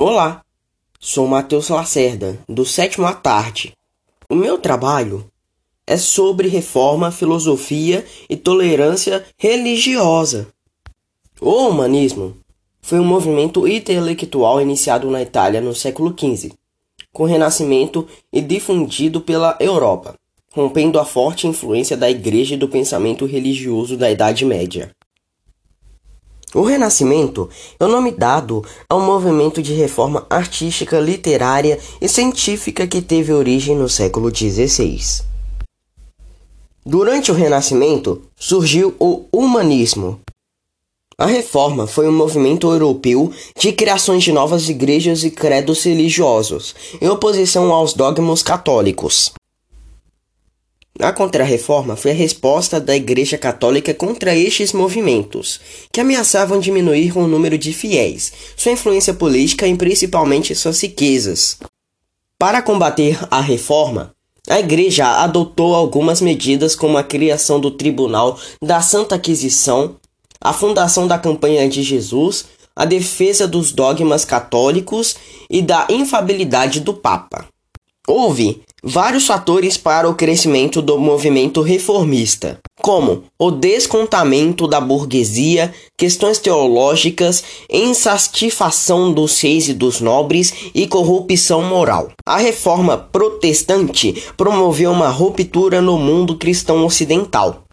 Olá, sou Matheus Lacerda, do sétimo à tarde. O meu trabalho é sobre reforma, filosofia e tolerância religiosa. O humanismo foi um movimento intelectual iniciado na Itália no século XV, com renascimento e difundido pela Europa, rompendo a forte influência da Igreja e do pensamento religioso da Idade Média. O Renascimento é o nome dado ao movimento de reforma artística, literária e científica que teve origem no século XVI. Durante o Renascimento surgiu o humanismo. A reforma foi um movimento europeu de criações de novas igrejas e credos religiosos, em oposição aos dogmas católicos. A Contra-Reforma foi a resposta da Igreja Católica contra estes movimentos, que ameaçavam diminuir o número de fiéis, sua influência política e principalmente suas riquezas. Para combater a reforma, a Igreja adotou algumas medidas como a criação do Tribunal da Santa Aquisição, a fundação da Campanha de Jesus, a defesa dos dogmas católicos e da infabilidade do Papa. Houve vários fatores para o crescimento do movimento reformista, como o descontamento da burguesia, questões teológicas, insatisfação dos reis e dos nobres e corrupção moral. A reforma protestante promoveu uma ruptura no mundo cristão ocidental.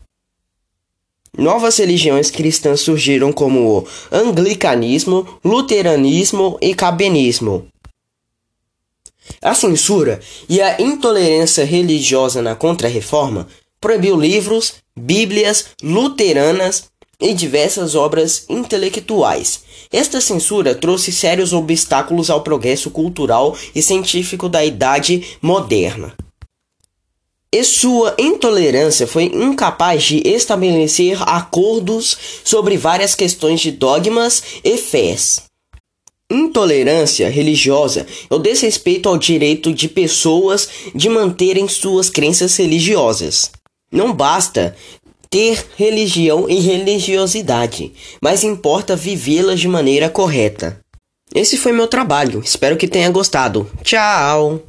Novas religiões cristãs surgiram como o anglicanismo, luteranismo e cabenismo. A censura e a intolerância religiosa na Contra-Reforma proibiu livros, bíblias luteranas e diversas obras intelectuais. Esta censura trouxe sérios obstáculos ao progresso cultural e científico da Idade Moderna. E sua intolerância foi incapaz de estabelecer acordos sobre várias questões de dogmas e fés. Intolerância religiosa é o desrespeito ao direito de pessoas de manterem suas crenças religiosas. Não basta ter religião e religiosidade, mas importa vivê-las de maneira correta. Esse foi meu trabalho, espero que tenha gostado. Tchau!